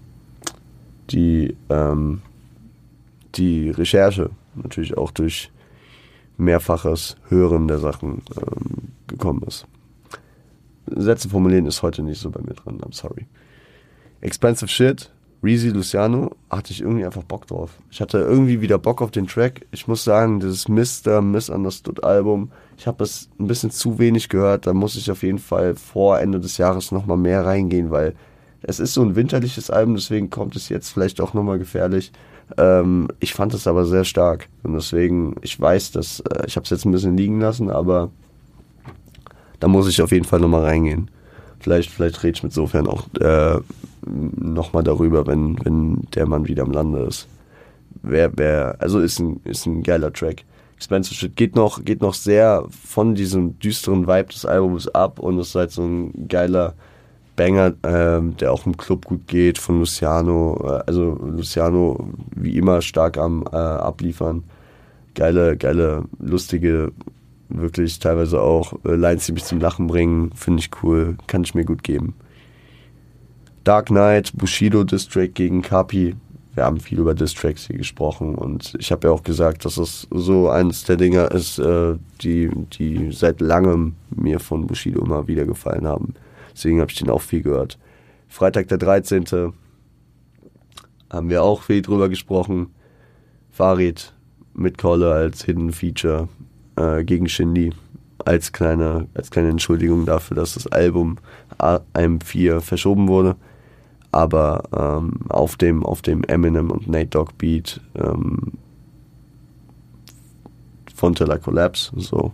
die, ähm, die Recherche natürlich auch durch mehrfaches Hören der Sachen ähm, gekommen ist. Sätze formulieren ist heute nicht so bei mir drin, I'm sorry. Expensive Shit Reezy Luciano hatte ich irgendwie einfach Bock drauf. Ich hatte irgendwie wieder Bock auf den Track. Ich muss sagen, dieses Mr. Misunderstood Album, ich habe es ein bisschen zu wenig gehört. Da muss ich auf jeden Fall vor Ende des Jahres nochmal mehr reingehen, weil es ist so ein winterliches Album, deswegen kommt es jetzt vielleicht auch nochmal gefährlich. Ähm, ich fand es aber sehr stark und deswegen, ich weiß, dass äh, ich habe es jetzt ein bisschen liegen lassen, aber da muss ich auf jeden Fall nochmal reingehen. Vielleicht, vielleicht rede ich mit sofern auch äh, nochmal darüber, wenn, wenn der Mann wieder am Lande ist. Wer, wer, also ist ein, ist ein geiler Track. Expensive Shit geht noch, geht noch sehr von diesem düsteren Vibe des Albums ab und ist halt so ein geiler Banger, ähm, der auch im Club gut geht, von Luciano. Äh, also Luciano wie immer stark am äh, Abliefern. Geile, geile, lustige, wirklich teilweise auch äh, Lines, die mich zum Lachen bringen. Finde ich cool, kann ich mir gut geben. Dark Knight, Bushido Distrack gegen Kapi. Wir haben viel über Distracks hier gesprochen und ich habe ja auch gesagt, dass es so eines der Dinger ist, äh, die, die seit langem mir von Bushido immer wieder gefallen haben. Deswegen habe ich den auch viel gehört. Freitag der 13. haben wir auch viel drüber gesprochen. Farid mit Kolle als Hidden Feature äh, gegen Shindy als kleine, als kleine Entschuldigung dafür, dass das Album AM4 verschoben wurde aber ähm, auf dem auf dem Eminem und Nate Dogg Beat ähm, von Tiller Collapse, so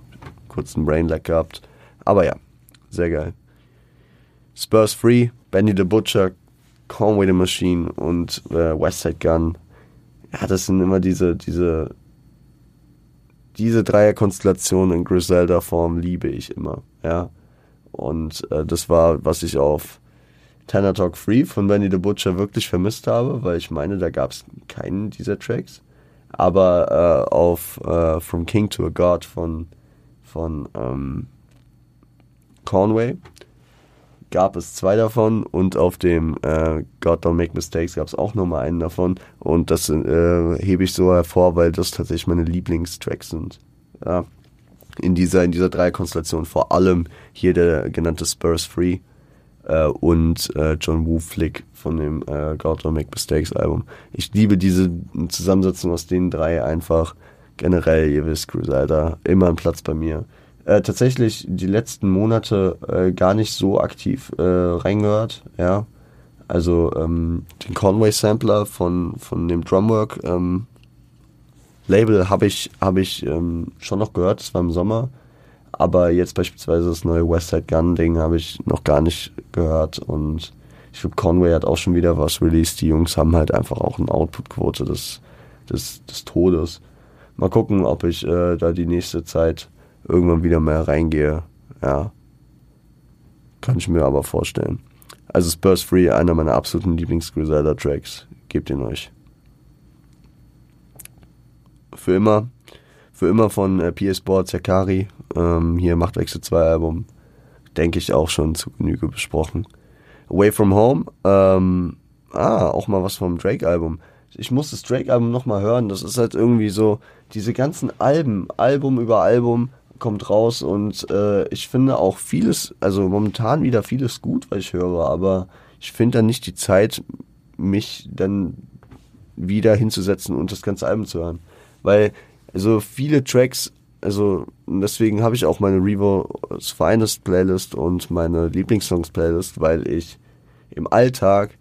kurzen Brainlag gehabt. Aber ja, sehr geil. Spurs Free, Benny the Butcher, Conway the Machine und äh, Westside Gun. Ja, das sind immer diese, diese, diese Dreierkonstellationen in Griselda-Form liebe ich immer, ja. Und äh, das war, was ich auf Tanner Talk Free von Benny the Butcher wirklich vermisst habe, weil ich meine, da gab es keinen dieser Tracks. Aber äh, auf äh, From King to a God von, von ähm, Conway gab es zwei davon und auf dem äh, God Don't Make Mistakes gab es auch nochmal einen davon und das äh, hebe ich so hervor, weil das tatsächlich meine Lieblingstracks sind. Ja. In dieser, in dieser Dreierkonstellation vor allem hier der genannte Spurs Free äh, und äh, John Woo Flick von dem äh, God Don't Make Mistakes Album. Ich liebe diese Zusammensetzung aus den drei einfach generell, ihr wisst, Crusader, immer ein Platz bei mir. Äh, tatsächlich die letzten Monate äh, gar nicht so aktiv äh, reingehört, ja. Also ähm, den Conway Sampler von, von dem Drumwork ähm, Label habe ich, hab ich ähm, schon noch gehört, das war im Sommer. Aber jetzt beispielsweise das neue Westside Gun Ding habe ich noch gar nicht gehört und ich glaube, Conway hat auch schon wieder was released. Die Jungs haben halt einfach auch eine Output-Quote des, des, des Todes. Mal gucken, ob ich äh, da die nächste Zeit irgendwann wieder mehr reingehe. Ja. Kann ich mir aber vorstellen. Also Spurs Free, einer meiner absoluten Lieblings-Griselda-Tracks. Gebt ihn euch. Für immer. Für immer von äh, PS Board Zakari. Ähm, hier Machtwechsel 2 Album. Denke ich auch schon zu Genüge besprochen. Away From Home, ähm, ah, auch mal was vom Drake-Album. Ich muss das Drake-Album nochmal hören. Das ist halt irgendwie so, diese ganzen Alben, Album über Album kommt raus und äh, ich finde auch vieles, also momentan wieder vieles gut, was ich höre, aber ich finde dann nicht die Zeit, mich dann wieder hinzusetzen und das ganze Album zu hören. Weil, also viele Tracks also deswegen habe ich auch meine Revo's Finest Playlist und meine Lieblingssongs Playlist, weil ich im Alltag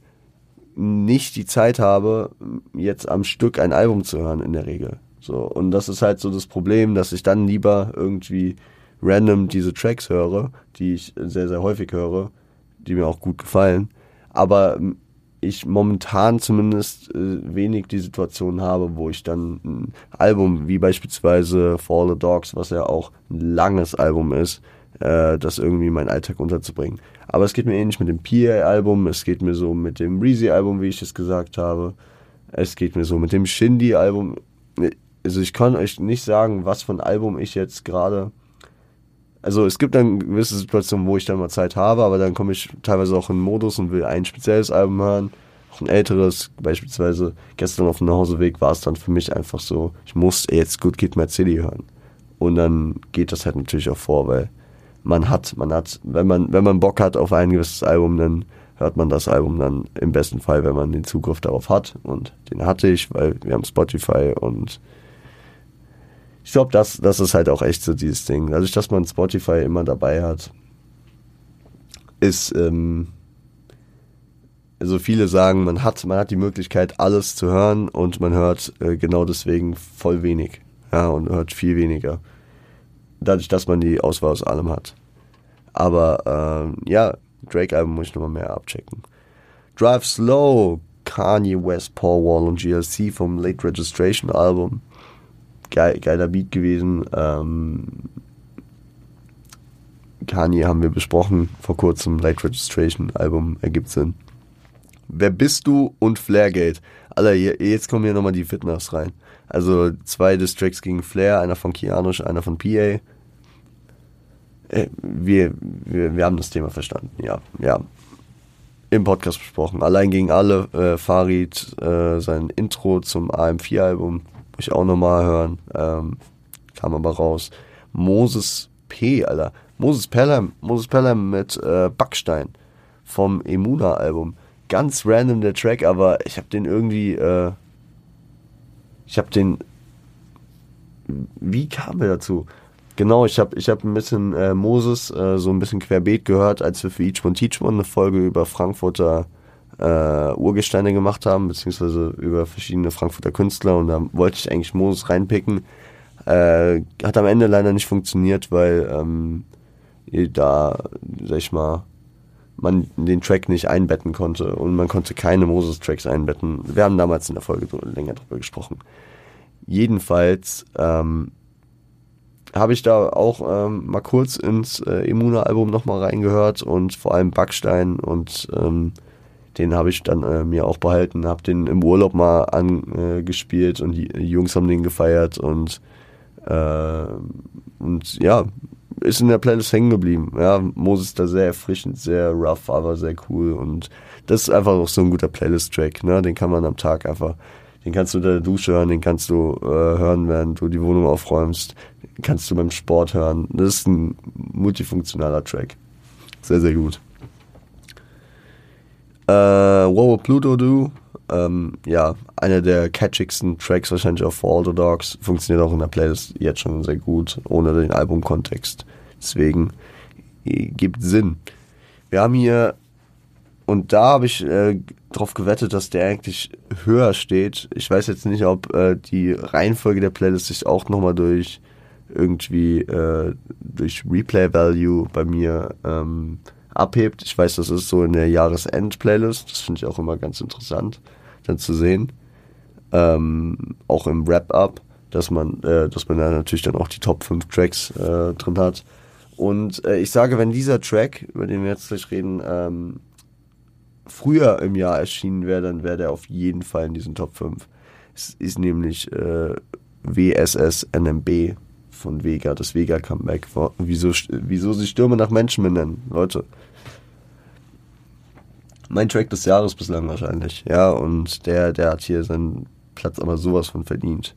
nicht die Zeit habe, jetzt am Stück ein Album zu hören in der Regel. So und das ist halt so das Problem, dass ich dann lieber irgendwie random diese Tracks höre, die ich sehr sehr häufig höre, die mir auch gut gefallen, aber ich momentan zumindest äh, wenig die Situation habe, wo ich dann ein Album wie beispielsweise For the Dogs, was ja auch ein langes Album ist, äh, das irgendwie in meinen Alltag unterzubringen. Aber es geht mir ähnlich mit dem PA-Album, es geht mir so mit dem Reezy-Album, wie ich es gesagt habe. Es geht mir so mit dem Shindy-Album. Also ich kann euch nicht sagen, was für ein Album ich jetzt gerade also es gibt dann gewisse Situationen, wo ich dann mal Zeit habe, aber dann komme ich teilweise auch in Modus und will ein spezielles Album hören, auch ein älteres. Beispielsweise gestern auf dem Nachhauseweg war es dann für mich einfach so, ich muss jetzt Good Kid City hören. Und dann geht das halt natürlich auch vor, weil man hat, man hat, wenn man, wenn man Bock hat auf ein gewisses Album, dann hört man das Album dann im besten Fall, wenn man den Zugriff darauf hat. Und den hatte ich, weil wir haben Spotify und ich glaube, das, das ist halt auch echt so dieses Ding. Dadurch, dass man Spotify immer dabei hat, ist, ähm, also viele sagen, man hat, man hat die Möglichkeit, alles zu hören und man hört äh, genau deswegen voll wenig. Ja, und hört viel weniger. Dadurch, dass man die Auswahl aus allem hat. Aber äh, ja, Drake-Album muss ich nochmal mehr abchecken. Drive Slow, Kanye West, Paul Wall und GLC vom Late Registration Album geil, geiler Beat gewesen. Ähm, Kanye haben wir besprochen vor kurzem, Late Registration Album ergibt Sinn. Wer bist du und Flairgate? Alter, jetzt kommen hier nochmal die Fitness rein. Also zwei Distracks gegen Flair, einer von Kianush, einer von PA. Äh, wir, wir, wir haben das Thema verstanden, ja, ja. Im Podcast besprochen. Allein gegen alle, äh, Farid, äh, sein Intro zum AM4-Album, muss ich auch nochmal hören. Ähm, kam aber raus. Moses P, Alter. Moses Pelham, Moses Pelham mit äh, Backstein vom Emuna-Album. Ganz random der Track, aber ich habe den irgendwie, äh, ich habe den, wie kam er dazu? Genau, ich habe ich hab ein bisschen äh, Moses äh, so ein bisschen querbeet gehört, als wir für Each One Teach One eine Folge über Frankfurter äh, Urgesteine gemacht haben, beziehungsweise über verschiedene Frankfurter Künstler und da wollte ich eigentlich Moses reinpicken. Äh, hat am Ende leider nicht funktioniert, weil ähm, da, sag ich mal, man den Track nicht einbetten konnte und man konnte keine Moses-Tracks einbetten. Wir haben damals in der Folge länger drüber gesprochen. Jedenfalls ähm, habe ich da auch ähm, mal kurz ins äh, Immuna-Album nochmal reingehört und vor allem Backstein und ähm, den habe ich dann äh, mir auch behalten, habe den im Urlaub mal angespielt und die, die, Jungs haben den gefeiert und, äh, und ja, ist in der Playlist hängen geblieben. Ja, Moses da sehr erfrischend, sehr rough, aber sehr cool und das ist einfach auch so ein guter Playlist-Track, ne? Den kann man am Tag einfach, den kannst du in der Dusche hören, den kannst du äh, hören, während du die Wohnung aufräumst, den kannst du beim Sport hören. Das ist ein multifunktionaler Track. Sehr, sehr gut. Äh, What Will Pluto Do? Ähm, ja, einer der catchigsten Tracks wahrscheinlich auf All the Dogs. Funktioniert auch in der Playlist jetzt schon sehr gut, ohne den Albumkontext. Deswegen äh, gibt Sinn. Wir haben hier, und da habe ich äh, drauf gewettet, dass der eigentlich höher steht. Ich weiß jetzt nicht, ob äh, die Reihenfolge der Playlist sich auch nochmal durch irgendwie äh, durch Replay Value bei mir ähm, abhebt. Ich weiß, das ist so in der Jahresend-Playlist. Das finde ich auch immer ganz interessant, dann zu sehen. Ähm, auch im Wrap-Up, dass man, äh, dass man da natürlich dann auch die Top 5 Tracks äh, drin hat. Und äh, ich sage, wenn dieser Track, über den wir jetzt gleich reden, ähm, früher im Jahr erschienen wäre, dann wäre der auf jeden Fall in diesen Top 5. Es ist nämlich äh, WSS NMB von Vega, das Vega-Comeback. Wieso, wieso sie Stürme nach Menschen benennen, Leute. Mein Track des Jahres bislang wahrscheinlich, ja, und der, der hat hier seinen Platz aber sowas von verdient.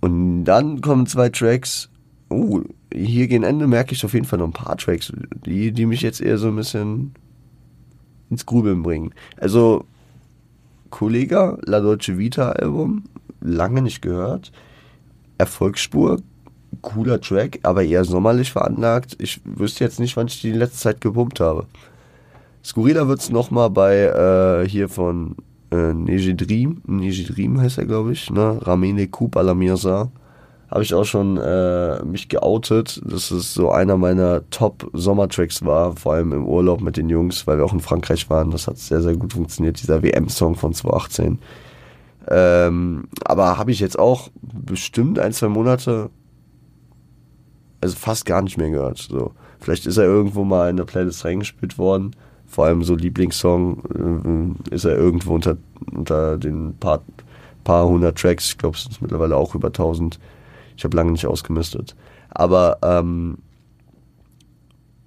Und dann kommen zwei Tracks. Oh, hier gegen Ende merke ich auf jeden Fall noch ein paar Tracks, die, die mich jetzt eher so ein bisschen ins Grübeln bringen. Also, Kollega, La Dolce Vita Album, lange nicht gehört. Erfolgsspur, cooler Track, aber eher sommerlich veranlagt. Ich wüsste jetzt nicht, wann ich die in letzter Zeit gepumpt habe. Skurriler wird es nochmal bei äh, hier von äh, Nejidrim, Nejidrim heißt er glaube ich, ne? Ramene Kup Alamirsa. Habe ich auch schon äh, mich geoutet, dass es so einer meiner Top-Sommertracks war, vor allem im Urlaub mit den Jungs, weil wir auch in Frankreich waren. Das hat sehr, sehr gut funktioniert, dieser WM-Song von 2018. Ähm, aber habe ich jetzt auch bestimmt ein, zwei Monate, also fast gar nicht mehr gehört. So. Vielleicht ist er irgendwo mal in der Playlist reingespielt worden. Vor allem so Lieblingssong äh, ist er irgendwo unter, unter den paar, paar hundert Tracks. Ich glaube, es sind mittlerweile auch über tausend. Ich habe lange nicht ausgemistet. Aber ähm,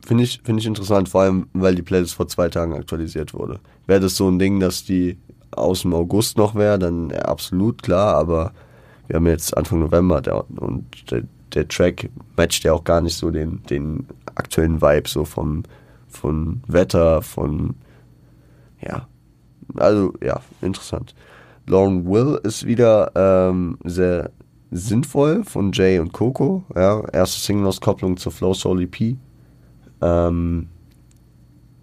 finde ich, find ich interessant, vor allem, weil die Playlist vor zwei Tagen aktualisiert wurde. Wäre das so ein Ding, dass die aus dem August noch wäre, dann absolut klar, aber wir haben jetzt Anfang November der, und der, der, Track matcht ja auch gar nicht so den, den aktuellen Vibe, so vom, von Wetter, von ja, also ja, interessant. Lauren Will ist wieder ähm, sehr sinnvoll von Jay und Coco, ja, erste Single-Auskopplung zur Flow Soul EP. Ähm,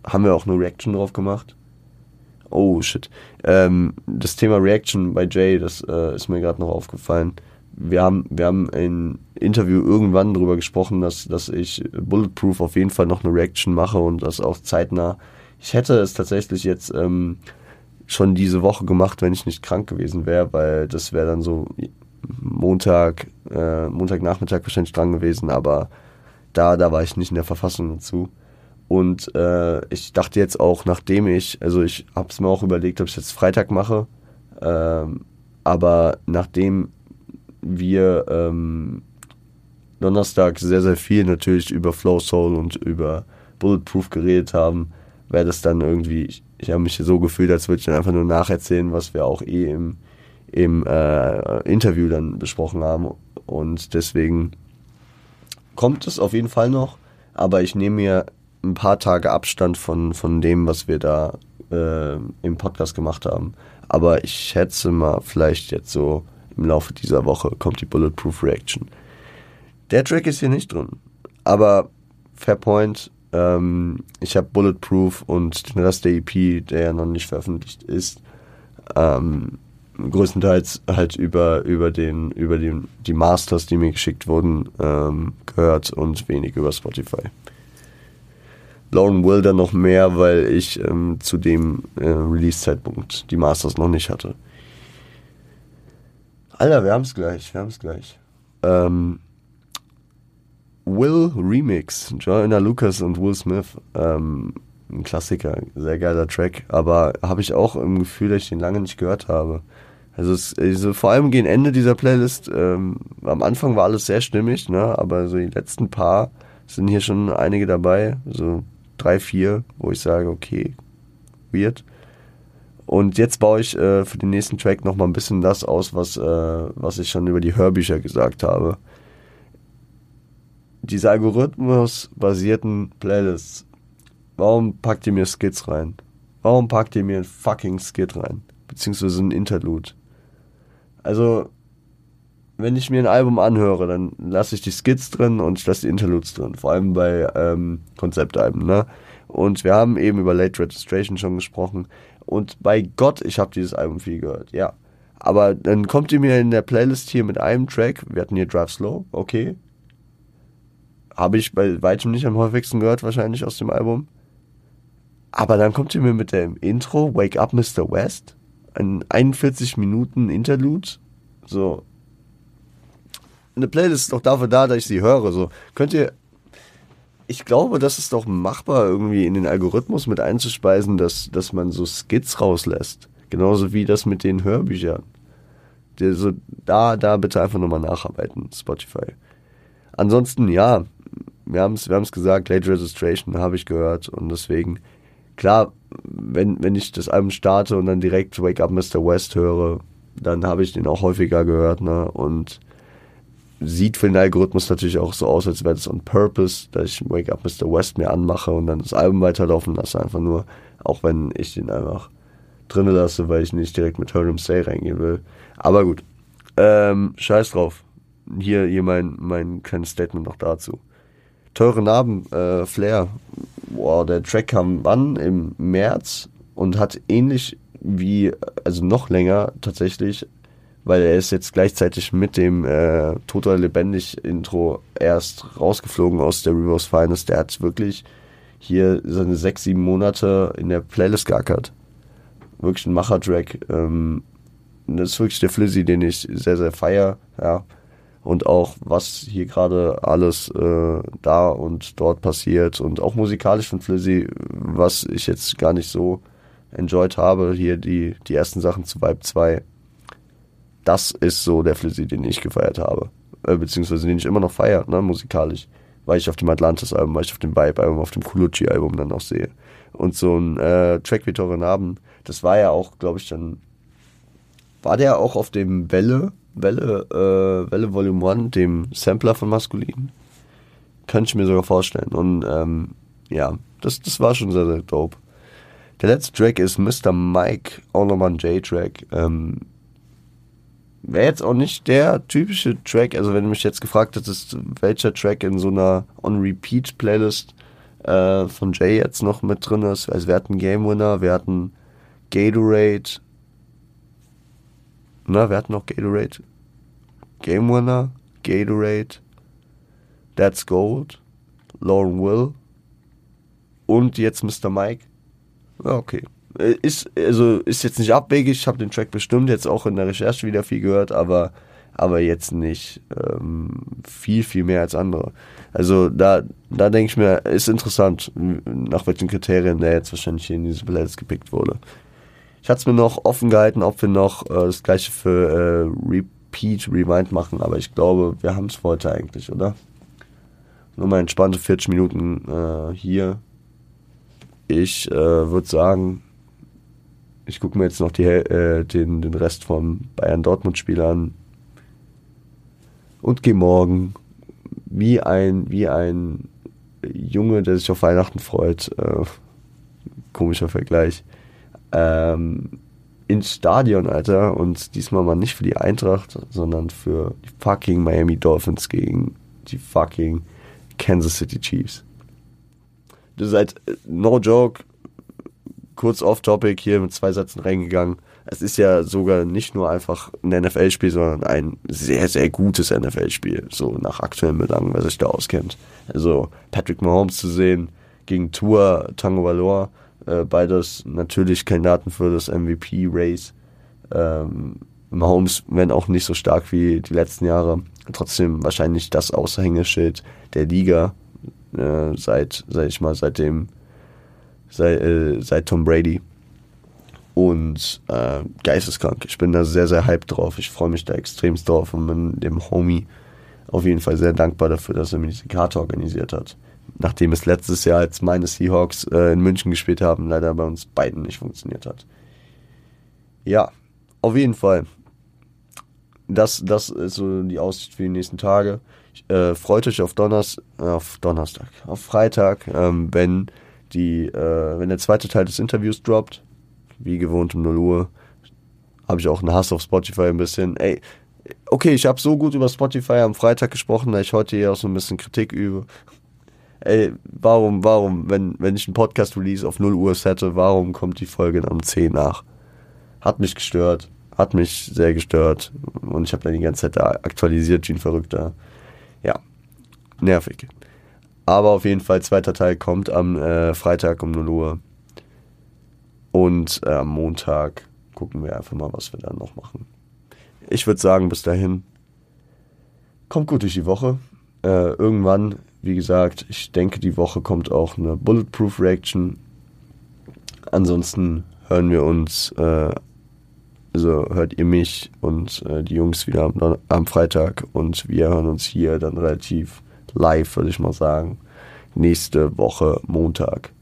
haben wir auch eine Reaction drauf gemacht. Oh shit. Ähm, das Thema Reaction bei Jay, das äh, ist mir gerade noch aufgefallen. Wir haben, wir haben in Interview irgendwann darüber gesprochen, dass, dass ich Bulletproof auf jeden Fall noch eine Reaction mache und das auch zeitnah. Ich hätte es tatsächlich jetzt ähm, schon diese Woche gemacht, wenn ich nicht krank gewesen wäre, weil das wäre dann so Montag, äh, Montagnachmittag wahrscheinlich dran gewesen, aber da, da war ich nicht in der Verfassung dazu. Und äh, ich dachte jetzt auch, nachdem ich, also ich habe es mir auch überlegt, ob ich jetzt Freitag mache, ähm, aber nachdem wir ähm, Donnerstag sehr, sehr viel natürlich über Flow Soul und über Bulletproof geredet haben, wäre das dann irgendwie, ich, habe mich so gefühlt, als würde ich dann einfach nur nacherzählen, was wir auch eh im, im äh, Interview dann besprochen haben. Und deswegen kommt es auf jeden Fall noch, aber ich nehme mir ein paar Tage Abstand von, von dem, was wir da äh, im Podcast gemacht haben. Aber ich schätze mal, vielleicht jetzt so im Laufe dieser Woche kommt die Bulletproof Reaction. Der Track ist hier nicht drin. Aber Fairpoint, ähm, ich habe Bulletproof und den Rest der EP, der ja noch nicht veröffentlicht ist, ähm, größtenteils halt über, über, den, über den, die Masters, die mir geschickt wurden, ähm, gehört und wenig über Spotify. Lauren Wilder noch mehr, weil ich ähm, zu dem äh, Release-Zeitpunkt die Masters noch nicht hatte. Alter, wir haben es gleich, wir haben es gleich. Ähm, Will Remix, Joanna Lucas und Will Smith. Ähm, ein Klassiker, sehr geiler Track, aber habe ich auch im Gefühl, dass ich den lange nicht gehört habe. Also, es, also vor allem gegen Ende dieser Playlist, ähm, am Anfang war alles sehr stimmig, ne? aber so die letzten paar sind hier schon einige dabei, so drei, vier, wo ich sage, okay, weird. Und jetzt baue ich äh, für den nächsten Track nochmal ein bisschen das aus, was, äh, was ich schon über die Hörbücher gesagt habe. Diese algorithmusbasierten Playlists, warum packt ihr mir Skits rein? Warum packt ihr mir ein fucking Skit rein? Beziehungsweise ein Interlude? Also, wenn ich mir ein Album anhöre, dann lasse ich die Skits drin und ich lasse die Interludes drin. Vor allem bei ähm, Konzeptalben, ne? Und wir haben eben über Late Registration schon gesprochen. Und bei Gott, ich habe dieses Album viel gehört, ja. Aber dann kommt ihr mir in der Playlist hier mit einem Track. Wir hatten hier Drive Slow, okay. Habe ich bei weitem nicht am häufigsten gehört, wahrscheinlich aus dem Album. Aber dann kommt ihr mir mit dem Intro, Wake Up Mr. West, ein 41 Minuten Interlude. So. Eine Playlist ist doch dafür da, dass ich sie höre. So. Könnt ihr ich glaube, das ist doch machbar, irgendwie in den Algorithmus mit einzuspeisen, dass, dass man so Skits rauslässt. Genauso wie das mit den Hörbüchern. So, da, da bitte einfach nochmal nacharbeiten, Spotify. Ansonsten, ja, wir haben es wir haben's gesagt, Late Registration habe ich gehört und deswegen, klar, wenn, wenn ich das Album starte und dann direkt Wake Up Mr. West höre, dann habe ich den auch häufiger gehört, ne, und sieht für den Algorithmus natürlich auch so aus, als wäre das on purpose, dass ich Wake Up Mr. West mir anmache und dann das Album weiterlaufen lasse, einfach nur, auch wenn ich den einfach drinnen lasse, weil ich nicht direkt mit Heard Say reingehen will. Aber gut, ähm, scheiß drauf. Hier, hier mein, mein kleines Statement noch dazu. Teure Narben, äh, Flair. Boah, der Track kam wann? Im März und hat ähnlich wie, also noch länger tatsächlich, weil er ist jetzt gleichzeitig mit dem äh, Total Lebendig Intro erst rausgeflogen aus der Reverse Finest. Der hat wirklich hier seine sechs, sieben Monate in der Playlist geackert. Wirklich ein Macher-Track. Ähm, das ist wirklich der Flizzy, den ich sehr, sehr feier. Ja. Und auch, was hier gerade alles äh, da und dort passiert. Und auch musikalisch von Flizzy, was ich jetzt gar nicht so enjoyed habe. Hier die, die ersten Sachen zu Vibe 2 das ist so der Flizzy, den ich gefeiert habe. Äh, beziehungsweise den ich immer noch feiere, ne, musikalisch. Weil ich auf dem Atlantis-Album, weil ich auf dem Vibe-Album, auf dem Kulucci-Album dann auch sehe. Und so ein äh, Track wie Tore Narben, das war ja auch, glaube ich, dann. War der auch auf dem Welle, Welle, äh, Welle Volume 1, dem Sampler von Maskulin? Könnte ich mir sogar vorstellen. Und ähm, ja, das, das war schon sehr, sehr dope. Der letzte Track ist Mr. Mike, auch nochmal ein J-Track. Ähm, wäre jetzt auch nicht der typische Track. Also, wenn du mich jetzt gefragt hättest, welcher Track in so einer On-Repeat-Playlist äh, von Jay jetzt noch mit drin ist. Also, wir hatten Game Winner, wir hatten Gatorade. Na, wir hatten noch Gatorade. Game Winner, Gatorade, That's Gold, Lauren Will und jetzt Mr. Mike. Ja, okay. Äh, ist, also ist jetzt nicht abwegig, ich habe den Track bestimmt jetzt auch in der Recherche wieder viel gehört, aber, aber jetzt nicht ähm, viel, viel mehr als andere. Also da, da denke ich mir, ist interessant, nach welchen Kriterien der jetzt wahrscheinlich hier in diese Playlist gepickt wurde. Ich hatte es mir noch offen gehalten, ob wir noch äh, das gleiche für äh, Repeat, Rewind machen, aber ich glaube, wir haben es heute eigentlich, oder? Nur mal entspannte 40 Minuten äh, hier. Ich äh, würde sagen, ich gucke mir jetzt noch die, äh, den, den Rest vom Bayern-Dortmund-Spiel an. Und gehe morgen. Wie ein, wie ein Junge, der sich auf Weihnachten freut, äh, komischer Vergleich, ähm, ins Stadion, Alter, und diesmal mal nicht für die Eintracht, sondern für die fucking Miami Dolphins gegen die fucking Kansas City Chiefs. Das ist halt, äh, no joke, kurz off-topic hier mit zwei Sätzen reingegangen. Es ist ja sogar nicht nur einfach ein NFL-Spiel, sondern ein sehr, sehr gutes NFL-Spiel, so nach aktuellen Belangen, wer sich da auskennt. Also Patrick Mahomes zu sehen gegen Tour Tango Valor, äh, beides natürlich Kandidaten für das MVP-Race. Ähm, Mahomes, wenn auch nicht so stark wie die letzten Jahre, trotzdem wahrscheinlich das Aushängeschild der Liga, äh, seit, sag ich mal, seitdem seit, äh, seit Tom Brady. Und äh, geisteskrank. Ich bin da sehr, sehr hyped drauf. Ich freue mich da extremst drauf und bin dem Homie auf jeden Fall sehr dankbar dafür, dass er mir diese Karte organisiert hat. Nachdem es letztes Jahr, als meine Seahawks äh, in München gespielt haben, leider bei uns beiden nicht funktioniert hat. Ja, auf jeden Fall. Das, das ist so die Aussicht für die nächsten Tage. Äh, freut euch auf, Donners auf Donnerstag, auf Freitag, ähm, wenn, die, äh, wenn der zweite Teil des Interviews droppt. Wie gewohnt um 0 Uhr. Habe ich auch einen Hass auf Spotify ein bisschen. Ey, okay, ich habe so gut über Spotify am Freitag gesprochen, da ich heute hier auch so ein bisschen Kritik übe. Ey, warum, warum, wenn, wenn ich einen Podcast-Release auf 0 Uhr sette, warum kommt die Folge dann um 10 nach? Hat mich gestört, hat mich sehr gestört und ich habe dann die ganze Zeit da aktualisiert wie ein Verrückter ja, nervig. Aber auf jeden Fall, zweiter Teil kommt am äh, Freitag um 0 Uhr. Und äh, am Montag gucken wir einfach mal, was wir dann noch machen. Ich würde sagen, bis dahin, kommt gut durch die Woche. Äh, irgendwann, wie gesagt, ich denke, die Woche kommt auch eine Bulletproof Reaction. Ansonsten hören wir uns äh, also hört ihr mich und äh, die Jungs wieder am, am, Freitag und wir hören uns hier dann relativ live, würde ich mal sagen, nächste Woche Montag.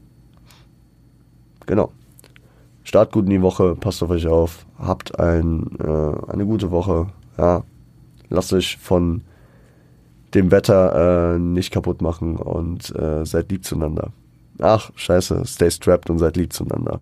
Genau. Start gut in die Woche, passt auf euch auf, habt ein, äh, eine gute Woche, ja. Lasst euch von dem Wetter äh, nicht kaputt machen und äh, seid lieb zueinander. Ach, scheiße, stay strapped und seid lieb zueinander.